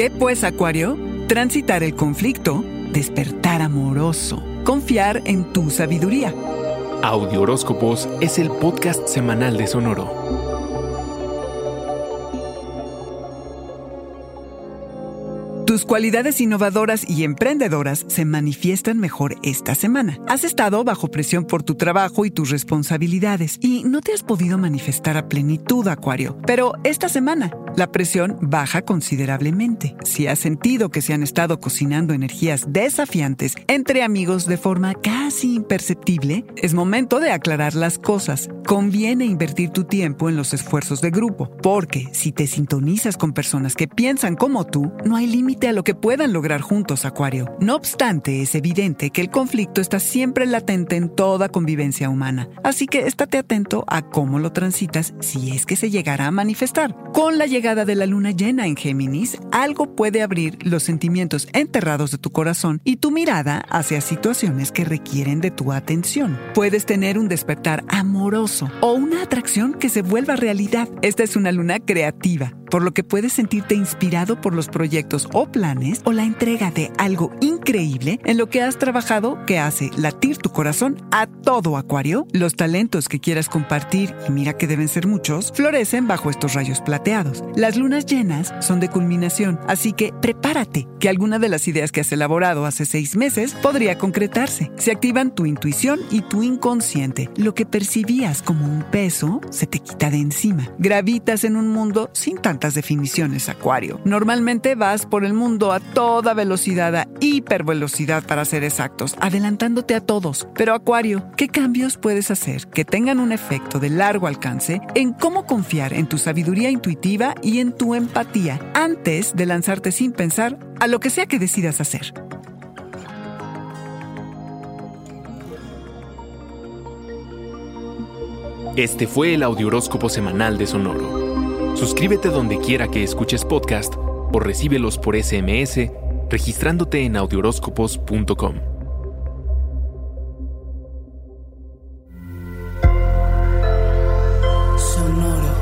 ¿Qué pues, Acuario? Transitar el conflicto, despertar amoroso, confiar en tu sabiduría. Audio Horóscopos es el podcast semanal de Sonoro. Tus cualidades innovadoras y emprendedoras se manifiestan mejor esta semana. Has estado bajo presión por tu trabajo y tus responsabilidades y no te has podido manifestar a plenitud, Acuario. Pero esta semana la presión baja considerablemente. Si has sentido que se han estado cocinando energías desafiantes entre amigos de forma casi imperceptible, es momento de aclarar las cosas. Conviene invertir tu tiempo en los esfuerzos de grupo, porque si te sintonizas con personas que piensan como tú, no hay límite a lo que puedan lograr juntos, Acuario. No obstante, es evidente que el conflicto está siempre latente en toda convivencia humana, así que estate atento a cómo lo transitas si es que se llegará a manifestar. Con la de la luna llena en Géminis, algo puede abrir los sentimientos enterrados de tu corazón y tu mirada hacia situaciones que requieren de tu atención. Puedes tener un despertar amoroso o una atracción que se vuelva realidad. Esta es una luna creativa por lo que puedes sentirte inspirado por los proyectos o planes o la entrega de algo increíble en lo que has trabajado que hace latir tu corazón a todo acuario. Los talentos que quieras compartir, y mira que deben ser muchos, florecen bajo estos rayos plateados. Las lunas llenas son de culminación, así que prepárate, que alguna de las ideas que has elaborado hace seis meses podría concretarse. Se activan tu intuición y tu inconsciente. Lo que percibías como un peso se te quita de encima. Gravitas en un mundo sin tanto definiciones, Acuario. Normalmente vas por el mundo a toda velocidad, a hipervelocidad para ser exactos, adelantándote a todos. Pero Acuario, ¿qué cambios puedes hacer que tengan un efecto de largo alcance en cómo confiar en tu sabiduría intuitiva y en tu empatía antes de lanzarte sin pensar a lo que sea que decidas hacer? Este fue el Audioróscopo Semanal de Sonoro. Suscríbete donde quiera que escuches podcast o recíbelos por SMS registrándote en audioróscopos.com. Sonoro.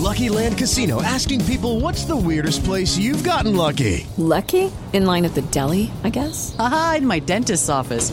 Lucky Land Casino asking people what's the weirdest place you've gotten lucky? Lucky? In line at the deli, I guess? Aha, in my dentist's office.